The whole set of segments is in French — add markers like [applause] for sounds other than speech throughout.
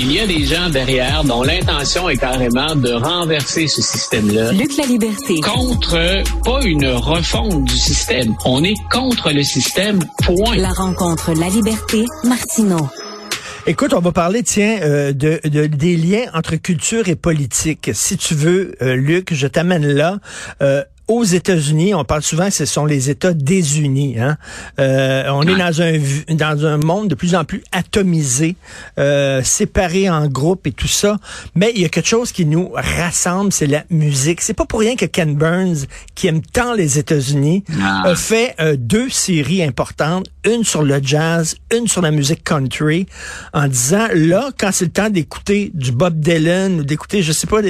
Il y a des gens derrière dont l'intention est carrément de renverser ce système-là. Luc la liberté. Contre, pas une refonte du système. On est contre le système, point. La rencontre La liberté, Martineau. Écoute, on va parler, tiens, euh, de, des liens entre culture et politique. Si tu veux, euh, Luc, je t'amène là. Euh, aux États-Unis, on parle souvent ce sont les États désunis. Hein? Euh, on est dans un dans un monde de plus en plus atomisé, euh, séparé en groupes et tout ça. Mais il y a quelque chose qui nous rassemble, c'est la musique. C'est pas pour rien que Ken Burns, qui aime tant les États-Unis, ah. a fait euh, deux séries importantes, une sur le jazz, une sur la musique country, en disant là, quand c'est le temps d'écouter du Bob Dylan ou d'écouter, je sais pas,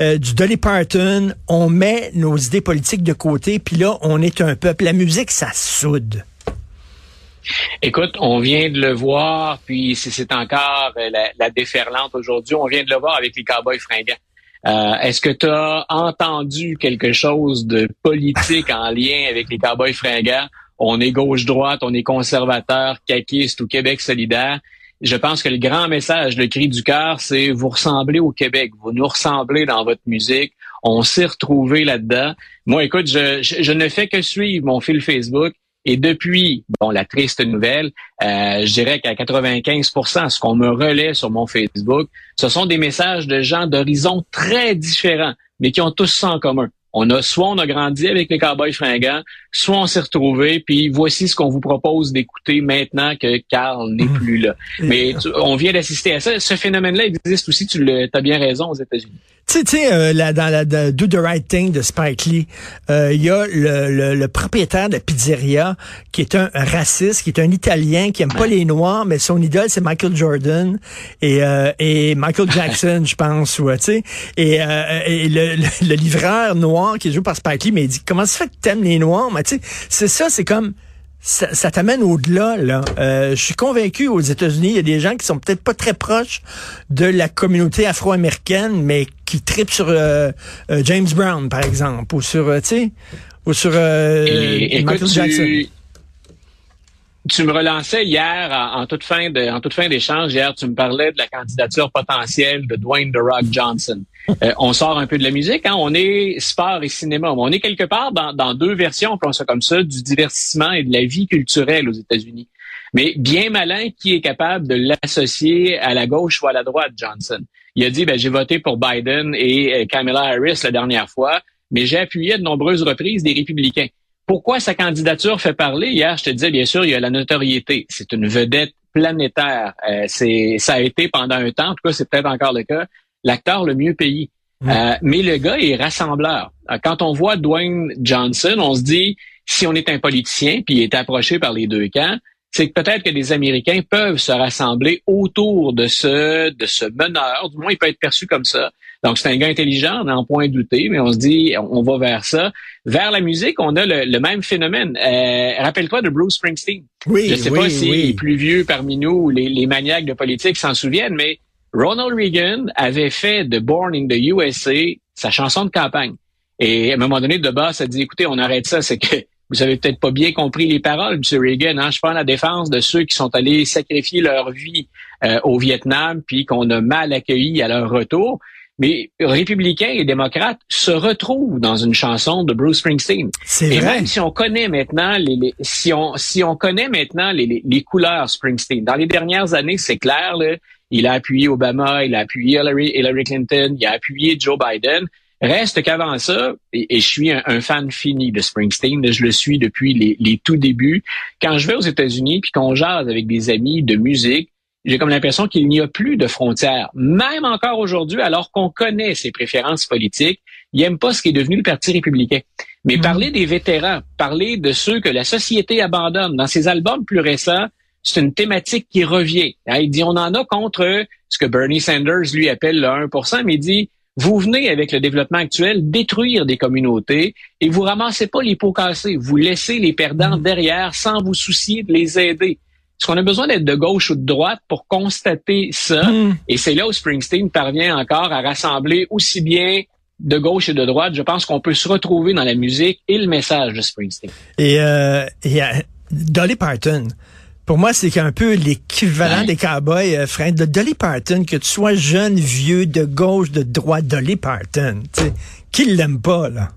euh, du Dolly Parton, on met nos idées politiques de côté, puis là, on est un peuple. La musique, ça soude. Écoute, on vient de le voir, puis c'est encore euh, la, déferlante aujourd'hui. On vient de le voir avec les Cowboys fringants. Euh, est-ce que tu as entendu quelque chose de politique en lien avec les Cowboys fringants? On est gauche-droite, on est conservateur, caquiste ou Québec solidaire. Je pense que le grand message, le cri du cœur, c'est vous ressemblez au Québec, vous nous ressemblez dans votre musique, on s'est retrouvé là-dedans. Moi, écoute, je, je, ne fais que suivre mon fil Facebook. Et depuis, bon, la triste nouvelle, euh, je dirais qu'à 95% ce qu'on me relaie sur mon Facebook, ce sont des messages de gens d'horizons très différents, mais qui ont tous ça en commun. On a soit on a grandi avec les Cowboys fringants, soit on s'est retrouvé, puis voici ce qu'on vous propose d'écouter maintenant que Carl n'est mmh. plus là. Mais on vient d'assister à ça. Ce phénomène-là existe aussi, tu as bien raison, aux États-Unis. Tu sais, euh, dans la Do the Right Thing de Spike Lee, euh, il y a le, le, propriétaire de la pizzeria qui est un raciste, qui est un Italien, qui aime pas les Noirs, mais son idole c'est Michael Jordan. Et, euh, et Michael Jackson, [laughs] je pense, ouais, tu sais. Et, euh, et le, le, livreur noir qui est joué par Spike Lee, mais il dit comment ça fait que t'aimes les Noirs, mais tu sais, c'est ça, c'est comme ça, t'amène au-delà. Là, euh, je suis convaincu aux États-Unis, il y a des gens qui sont peut-être pas très proches de la communauté afro-américaine, mais qui tripent sur euh, euh, James Brown, par exemple, ou sur, tu sais, ou sur Michael Jackson. Tu me relançais hier en, toute fin de, en toute fin d'échange. Hier, tu me parlais de la candidature potentielle de Dwayne The Rock Johnson. Euh, on sort un peu de la musique, hein? on est sport et cinéma. On est quelque part dans, deux versions, on ça comme ça, du divertissement et de la vie culturelle aux États-Unis. Mais bien malin qui est capable de l'associer à la gauche ou à la droite, Johnson? Il a dit, ben, j'ai voté pour Biden et euh, Kamala Harris la dernière fois, mais j'ai appuyé de nombreuses reprises des républicains. Pourquoi sa candidature fait parler? Hier, je te disais, bien sûr, il y a la notoriété. C'est une vedette planétaire. Euh, c'est, ça a été pendant un temps, en tout cas, c'est peut-être encore le cas, l'acteur le mieux payé. Euh, mais le gars est rassembleur. Euh, quand on voit Dwayne Johnson, on se dit, si on est un politicien, puis il est approché par les deux camps, c'est que peut-être que des Américains peuvent se rassembler autour de ce, de ce meneur. Du moins, il peut être perçu comme ça. Donc, c'est un gars intelligent, on n'en point douter, mais on se dit, on va vers ça. Vers la musique, on a le, même phénomène. Euh, rappelle-toi de Bruce Springsteen. Oui, Je sais pas si les plus vieux parmi nous ou les, les maniaques de politique s'en souviennent, mais Ronald Reagan avait fait de Born in the USA sa chanson de campagne. Et à un moment donné, de bas, ça dit, écoutez, on arrête ça, c'est que [laughs] vous avez peut-être pas bien compris les paroles, M. Reagan. Hein? Je prends la défense de ceux qui sont allés sacrifier leur vie euh, au Vietnam, puis qu'on a mal accueilli à leur retour. Mais républicains et démocrates se retrouvent dans une chanson de Bruce Springsteen. C'est vrai. même si on connaît maintenant les, si on si on connaît maintenant les, les, couleurs Springsteen. Dans les dernières années, c'est clair. Là, il a appuyé Obama, il a appuyé Hillary, Hillary Clinton, il a appuyé Joe Biden. Reste qu'avant ça, et, je suis un, fan fini de Springsteen, je le suis depuis les, les tout débuts. Quand je vais aux États-Unis puis qu'on jase avec des amis de musique, j'ai comme l'impression qu'il n'y a plus de frontières. Même encore aujourd'hui, alors qu'on connaît ses préférences politiques, il n'aime pas ce qui est devenu le Parti républicain. Mais mm. parler des vétérans, parler de ceux que la société abandonne. Dans ses albums plus récents, c'est une thématique qui revient. Hein, il dit, on en a contre ce que Bernie Sanders lui appelle le 1 mais il dit, vous venez avec le développement actuel détruire des communautés et vous ramassez pas les pots cassés. Vous laissez les perdants mm. derrière sans vous soucier de les aider. Est-ce qu'on a besoin d'être de gauche ou de droite pour constater ça? Hmm. Et c'est là où Springsteen parvient encore à rassembler aussi bien de gauche et de droite. Je pense qu'on peut se retrouver dans la musique et le message de Springsteen. Et, euh, et Dolly Parton, Pour moi, c'est un peu l'équivalent des cowboys, euh, frère, de Dolly Parton, que tu sois jeune, vieux, de gauche, de droite, Dolly Parton. sais, qui l'aime pas, là?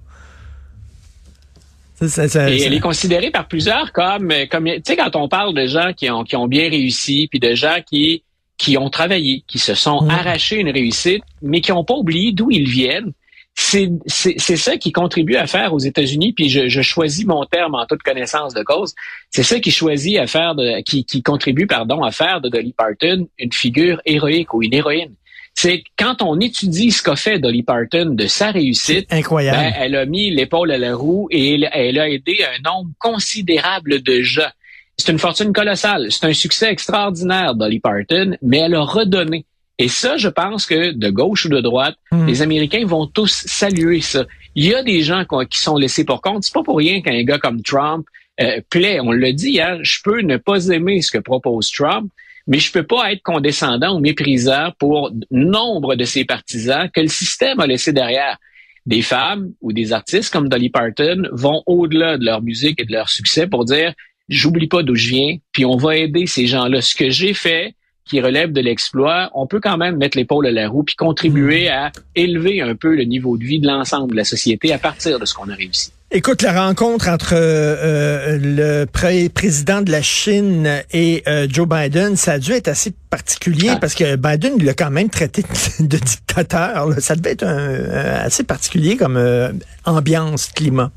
Ça, ça, et elle est considérée par plusieurs comme, comme tu sais, quand on parle de gens qui ont, qui ont bien réussi, puis de gens qui, qui ont travaillé, qui se sont mmh. arrachés une réussite, mais qui n'ont pas oublié d'où ils viennent, c'est ça qui contribue à faire aux États-Unis, puis je, je, choisis mon terme en toute connaissance de cause, c'est ça qui choisit à faire de, qui, qui contribue pardon à faire de Dolly Parton une figure héroïque ou une héroïne c'est quand on étudie ce qu'a fait Dolly Parton de sa réussite, incroyable. Ben, elle a mis l'épaule à la roue et elle, a aidé un nombre considérable de gens. C'est une fortune colossale, c'est un succès extraordinaire Dolly Parton, mais elle a redonné. Et ça, je pense que de gauche ou de droite, hmm. les Américains vont tous saluer ça. Il y a des gens qui sont laissés pour compte. C'est pas pour rien qu'un gars comme Trump euh, plaît. On le dit, hein, je peux ne pas aimer ce que propose Trump, mais je peux pas être condescendant ou méprisant pour nombre de ces partisans que le système a laissé derrière. Des femmes ou des artistes comme Dolly Parton vont au-delà de leur musique et de leur succès pour dire j'oublie pas d'où je viens, puis on va aider ces gens-là. Ce que j'ai fait, qui relève de l'exploit, on peut quand même mettre l'épaule à la roue puis contribuer à élever un peu le niveau de vie de l'ensemble de la société à partir de ce qu'on a réussi. Écoute, la rencontre entre euh, le président de la Chine et euh, Joe Biden, ça a dû être assez particulier ah. parce que Biden l'a quand même traité de dictateur. Ça devait être un, assez particulier comme euh, ambiance, climat.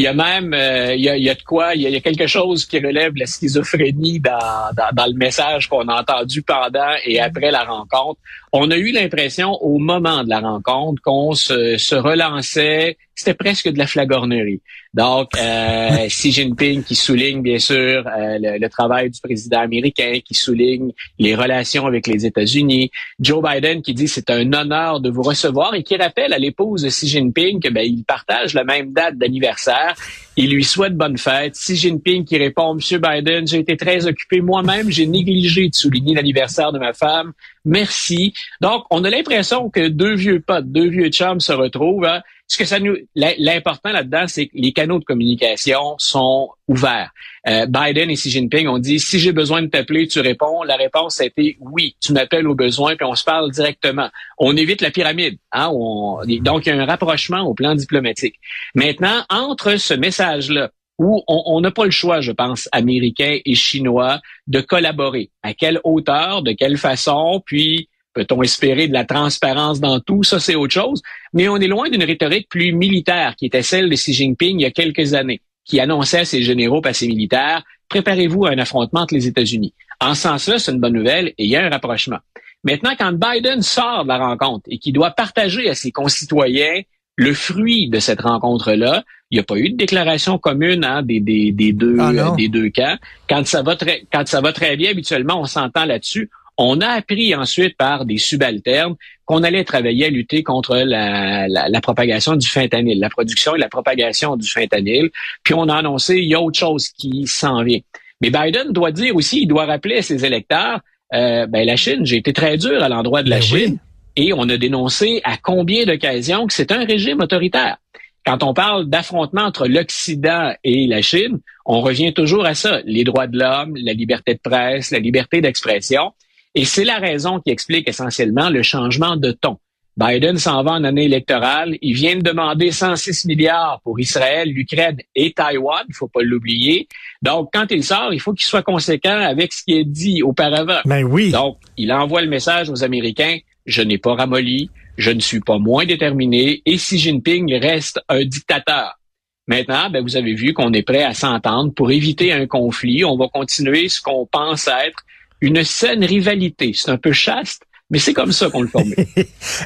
Il y a même, il, y a, il, y a, de quoi, il y a, quelque chose qui relève la schizophrénie dans, dans, dans le message qu'on a entendu pendant et après la rencontre. On a eu l'impression au moment de la rencontre qu'on se, se relançait c'était presque de la flagornerie. Donc, euh, [laughs] Xi Jinping qui souligne bien sûr euh, le, travail du président américain, qui souligne les relations avec les États-Unis. Joe Biden qui dit c'est un honneur de vous recevoir et qui rappelle à l'épouse de Xi Jinping que ben il partage la même date d'anniversaire. Il lui souhaite bonne fête. Xi Jinping qui répond Monsieur Biden, j'ai été très occupé moi-même, j'ai négligé de souligner l'anniversaire de ma femme. Merci. Donc, on a l'impression que deux vieux potes, deux vieux chums se retrouvent. Hein. Ce que ça nous, l'important là-dedans, c'est que les canaux de communication sont ouverts. Euh, Biden et Xi Jinping ont dit si j'ai besoin de t'appeler, tu réponds. La réponse a été oui, tu m'appelles au besoin, puis on se parle directement. On évite la pyramide. Hein, donc, il y a un rapprochement au plan diplomatique. Maintenant, entre ce message-là où on n'a pas le choix, je pense, américains et chinois, de collaborer. À quelle hauteur, de quelle façon, puis Peut-on espérer de la transparence dans tout? Ça, c'est autre chose. Mais on est loin d'une rhétorique plus militaire qui était celle de Xi Jinping il y a quelques années, qui annonçait à ses généraux et à ses militaires, préparez-vous à un affrontement entre les États-Unis. En ce sens-là, c'est une bonne nouvelle et il y a un rapprochement. Maintenant, quand Biden sort de la rencontre et qu'il doit partager à ses concitoyens le fruit de cette rencontre-là, il n'y a pas eu de déclaration commune hein, des, des, des, deux, ah, des deux camps. Quand ça va très, quand ça va très bien, habituellement, on s'entend là-dessus. On a appris ensuite par des subalternes qu'on allait travailler à lutter contre la, la, propagation du fentanyl, la production et la propagation du fentanyl. Puis on a annoncé, il y a autre chose qui s'en vient. Mais Biden doit dire aussi, il doit rappeler à ses électeurs, euh, ben la Chine, j'ai été très dur à l'endroit de la ben Chine. Et on a dénoncé à combien d'occasions que c'est un régime autoritaire. Quand on parle d'affrontement entre l'Occident et la Chine, on revient toujours à ça, les droits de l'homme, la liberté de presse, la liberté d'expression. Et c'est la raison qui explique essentiellement le changement de ton. Biden s'en va en année électorale. Il vient de demander 106 milliards pour Israël, l'Ukraine et Taïwan. Il faut pas l'oublier. Donc, quand il sort, il faut qu'il soit conséquent avec ce qui est dit auparavant. Ben oui. Donc, il envoie le message aux Américains. Je n'ai pas ramolli. Je ne suis pas moins déterminé. Et Xi Jinping reste un dictateur. Maintenant, ben, vous avez vu qu'on est prêt à s'entendre pour éviter un conflit. On va continuer ce qu'on pense être une saine rivalité. C'est un peu chaste, mais c'est comme ça qu'on le formule. [laughs]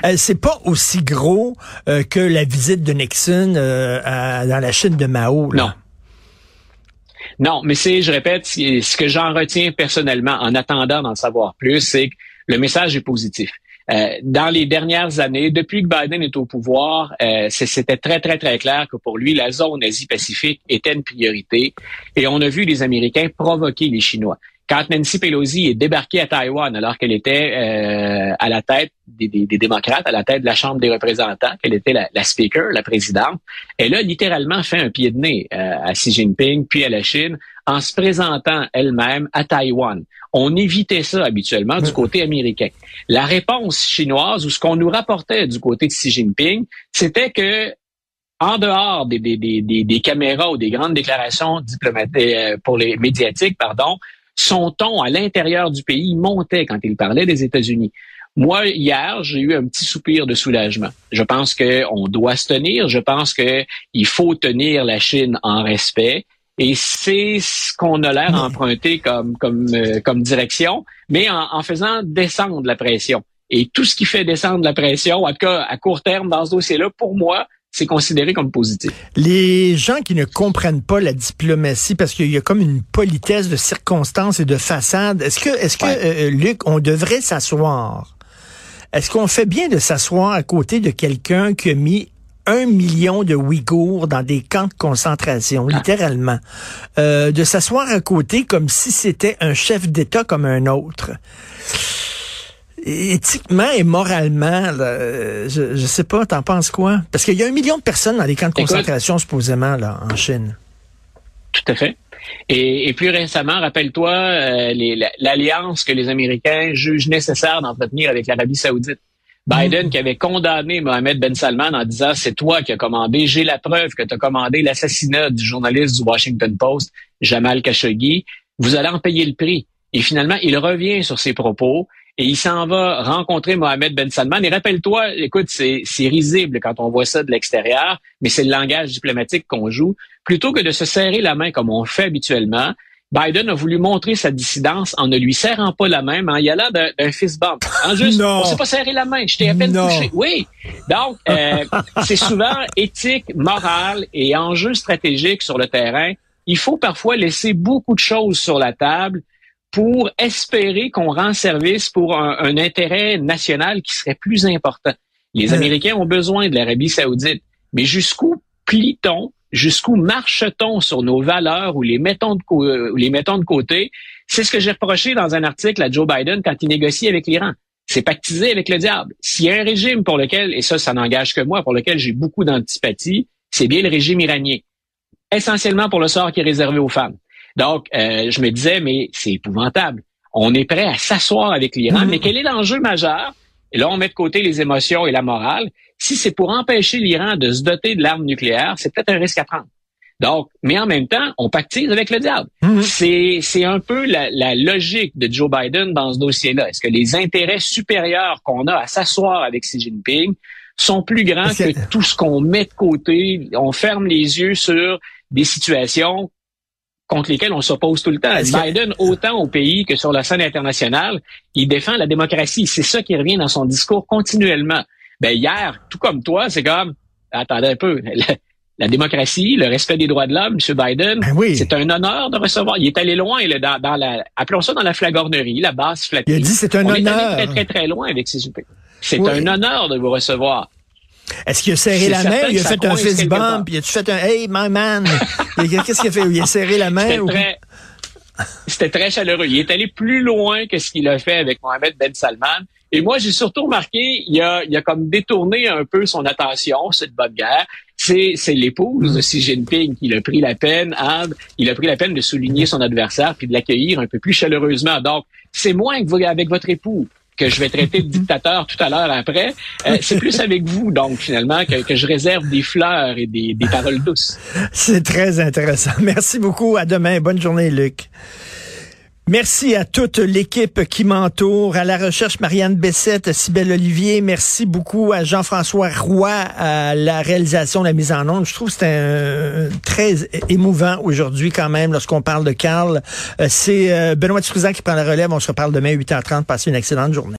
Euh, c'est pas aussi gros euh, que la visite de Nixon euh, dans la Chine de Mao. Non. Non, mais c'est, je répète, ce que j'en retiens personnellement en attendant d'en savoir plus, c'est que le message est positif. dans les dernières années, depuis que Biden est au pouvoir, c'était très, très, très clair que pour lui, la zone Asie-Pacifique était une priorité. Et on a vu les Américains provoquer les Chinois. Quand Nancy Pelosi est débarquée à Taïwan alors qu'elle était euh, à la tête des, démocrates, à la tête de la Chambre des représentants, qu'elle était la, speaker, la présidente, elle a littéralement fait un pied de nez euh, à Xi Jinping puis à la Chine en se présentant elle-même à Taïwan. On évitait ça habituellement du côté américain. La réponse chinoise ou ce qu'on nous rapportait du côté de Xi Jinping, c'était que en dehors des, des, des, des, caméras ou des grandes déclarations diplomatiques euh, pour les médiatiques, pardon, son ton à l'intérieur du pays montait quand il parlait des États-Unis. Moi, hier, j'ai eu un petit soupir de soulagement. Je pense qu'on doit se tenir. Je pense qu'il faut tenir la Chine en respect. Et c'est ce qu'on a l'air emprunter comme, comme, euh, comme direction, mais en, en, faisant descendre la pression. Et tout ce qui fait descendre la pression, en tout cas à court terme dans ce dossier-là, pour moi, c'est considéré comme positif. Les gens qui ne comprennent pas la diplomatie parce qu'il y a comme une politesse de circonstances et de façade, est-ce que, est-ce que, euh, Luc, on devrait s'asseoir? Est-ce qu'on fait bien de s'asseoir à côté de quelqu'un qui a mis un million de Ouïghours dans des camps de concentration, ah. littéralement, euh, de s'asseoir à côté comme si c'était un chef d'État comme un autre éthiquement et moralement, je, je sais pas, t'en penses quoi? Parce qu'il y a un million de personnes dans les camps de concentration, supposément, là, en Chine. Tout à fait. Et, plus récemment, rappelle-toi euh, l'alliance que les Américains jugent nécessaire d'entretenir avec l'Arabie saoudite. Biden mm. qui avait condamné Mohamed Ben Salman en disant c'est toi qui as commandé, j'ai la preuve que tu as commandé l'assassinat du journaliste du Washington Post, Jamal Khashoggi, vous allez en payer le prix. Et finalement, il revient sur ses propos et il s'en va rencontrer Mohamed Ben Salman. Et rappelle-toi, écoute, c'est, risible quand on voit ça de l'extérieur, mais c'est le langage diplomatique qu'on joue. Plutôt que de se serrer la main comme on fait habituellement, Biden a voulu montrer sa dissidence en ne lui serrant pas la main, mais en y allant d'un fist bump. En [laughs] juste, non. on s'est pas serré la main, je t'ai à peine touché. Oui. Donc, euh, [laughs] c'est souvent éthique, morale et enjeu stratégique sur le terrain. Il faut parfois laisser beaucoup de choses sur la table pour espérer qu'on rend service pour un, intérêt national qui serait plus important. Les euh. Américains ont besoin de l'Arabie saoudite, mais jusqu'où plie-t-on, jusqu'où marche-t-on sur nos valeurs ou les mettons de, euh, ou les mettons de côté? C'est ce que j'ai reproché dans un article à Joe Biden quand il négocie avec l'Iran. C'est pactisé avec le diable. S'il y a un régime pour lequel, et ça, ça n'engage que moi, pour lequel j'ai beaucoup d'antipathie, c'est bien le régime iranien. Essentiellement pour le sort qui est réservé aux femmes. Donc, euh, je me disais, mais c'est épouvantable. On est prêt à s'asseoir avec l'Iran, mais quel est l'enjeu majeur? Et là, on met de côté les émotions et la morale. Si c'est pour empêcher l'Iran de se doter de l'arme nucléaire, c'est peut-être un risque à prendre. Donc, mais en même temps, on pactise avec le diable. C'est, c'est un peu la, la, logique de Joe Biden dans ce dossier-là. Est-ce que les intérêts supérieurs qu'on a à s'asseoir avec Xi Jinping sont plus grands que tout ce qu'on met de côté? On ferme les yeux sur des situations contre lesquels on s'oppose tout le temps. Biden, autant au pays que sur la scène internationale, il défend la démocratie. C'est ça qui revient dans son discours continuellement. Ben hier, tout comme toi, c'est comme attendez un peu. La, démocratie, le respect des droits de l'homme, M. Biden, ben c'est un honneur de recevoir. Il est allé loin là, dans, dans, la, appelons ça dans la flagornerie, la basse flatterie. Il a dit c'est un On honneur. Est allé très très très loin avec ces C'est un honneur de vous recevoir. Est-ce qu'il a serré la main? Il a fait un fist bump? Il a fait un Hey, my man? [laughs] Qu'est-ce qu'il a fait? Il a serré la main? C'était très chaleureux. Il est allé plus loin que ce qu'il a fait avec Mohamed Ben Salman. Et moi, j'ai surtout remarqué, il a, il a comme détourné un peu son attention, cette bonne guerre. C'est, c'est l'épouse de Xi Jinping qui a pris la peine, il a pris la peine de souligner son adversaire puis de l'accueillir un peu plus chaleureusement. Donc, c'est moins que vous, avec votre époux que je vais traiter de dictateur tout à l'heure après, euh, c'est plus avec vous, donc, finalement, que, que je réserve des fleurs et des, des paroles douces. C'est très intéressant. Merci beaucoup. À demain. Bonne journée, Luc. Merci à toute l'équipe qui m'entoure, à la recherche Marianne Bessette, Sybelle Olivier. Merci beaucoup à Jean-François Roy à la réalisation la mise en onde. Je trouve que c'est très émouvant aujourd'hui quand même lorsqu'on parle de Carl. Euh, c'est euh, Benoît Truzan qui prend la relève. On se reparle demain 8h30. Passez une excellente journée.